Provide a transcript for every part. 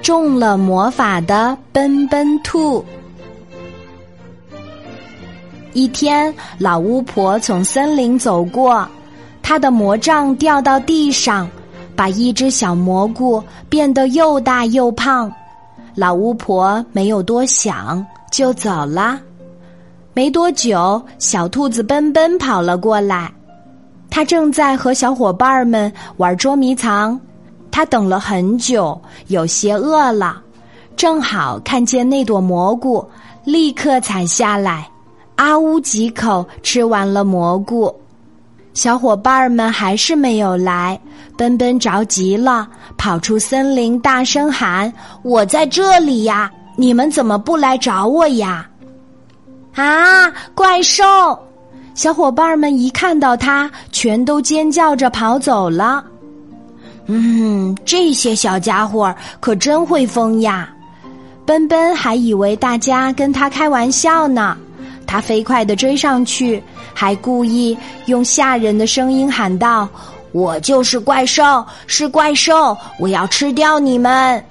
中了魔法的奔奔兔。一天，老巫婆从森林走过，她的魔杖掉到地上，把一只小蘑菇变得又大又胖。老巫婆没有多想，就走了。没多久，小兔子奔奔跑了过来，它正在和小伙伴们玩捉迷藏。他等了很久，有些饿了，正好看见那朵蘑菇，立刻采下来，啊呜几口吃完了蘑菇。小伙伴们还是没有来，奔奔着急了，跑出森林，大声喊：“我在这里呀！你们怎么不来找我呀？”啊，怪兽！小伙伴们一看到他，全都尖叫着跑走了。嗯，这些小家伙可真会疯呀！奔奔还以为大家跟他开玩笑呢，他飞快的追上去，还故意用吓人的声音喊道：“我就是怪兽，是怪兽，我要吃掉你们！”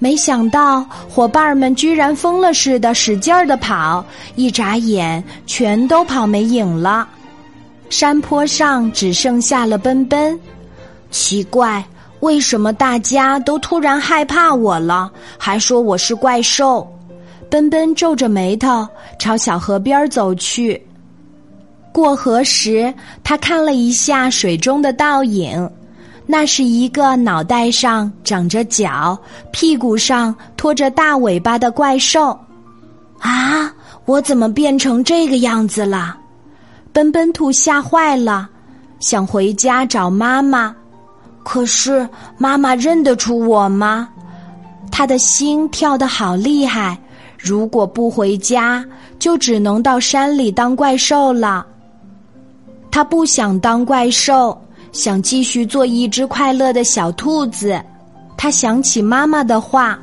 没想到伙伴们居然疯了似的使劲儿的跑，一眨眼全都跑没影了。山坡上只剩下了奔奔。奇怪，为什么大家都突然害怕我了？还说我是怪兽。奔奔皱着眉头朝小河边走去。过河时，他看了一下水中的倒影，那是一个脑袋上长着角、屁股上拖着大尾巴的怪兽。啊！我怎么变成这个样子了？奔奔兔吓坏了，想回家找妈妈。可是妈妈认得出我吗？他的心跳得好厉害。如果不回家，就只能到山里当怪兽了。他不想当怪兽，想继续做一只快乐的小兔子。他想起妈妈的话：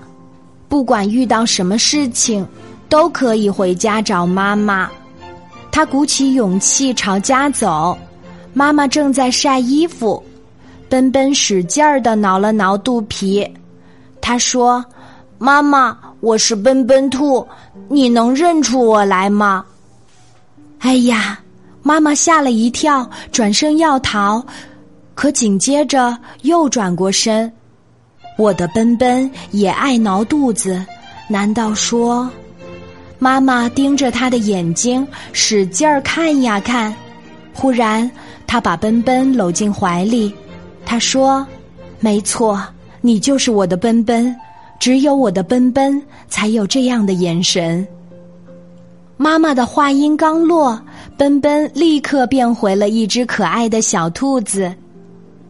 不管遇到什么事情，都可以回家找妈妈。他鼓起勇气朝家走，妈妈正在晒衣服。奔奔使劲儿的挠了挠肚皮，他说：“妈妈，我是奔奔兔，你能认出我来吗？”哎呀，妈妈吓了一跳，转身要逃，可紧接着又转过身。我的奔奔也爱挠肚子，难道说？妈妈盯着他的眼睛，使劲儿看呀看，忽然，他把奔奔搂进怀里。他说：“没错，你就是我的奔奔，只有我的奔奔才有这样的眼神。”妈妈的话音刚落，奔奔立刻变回了一只可爱的小兔子。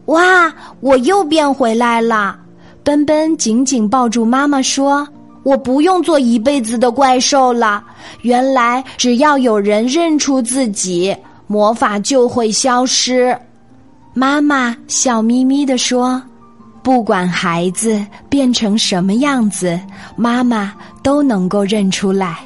哇！我又变回来了！奔奔紧紧抱住妈妈说：“我不用做一辈子的怪兽了。原来只要有人认出自己，魔法就会消失。”妈妈笑眯眯地说：“不管孩子变成什么样子，妈妈都能够认出来。”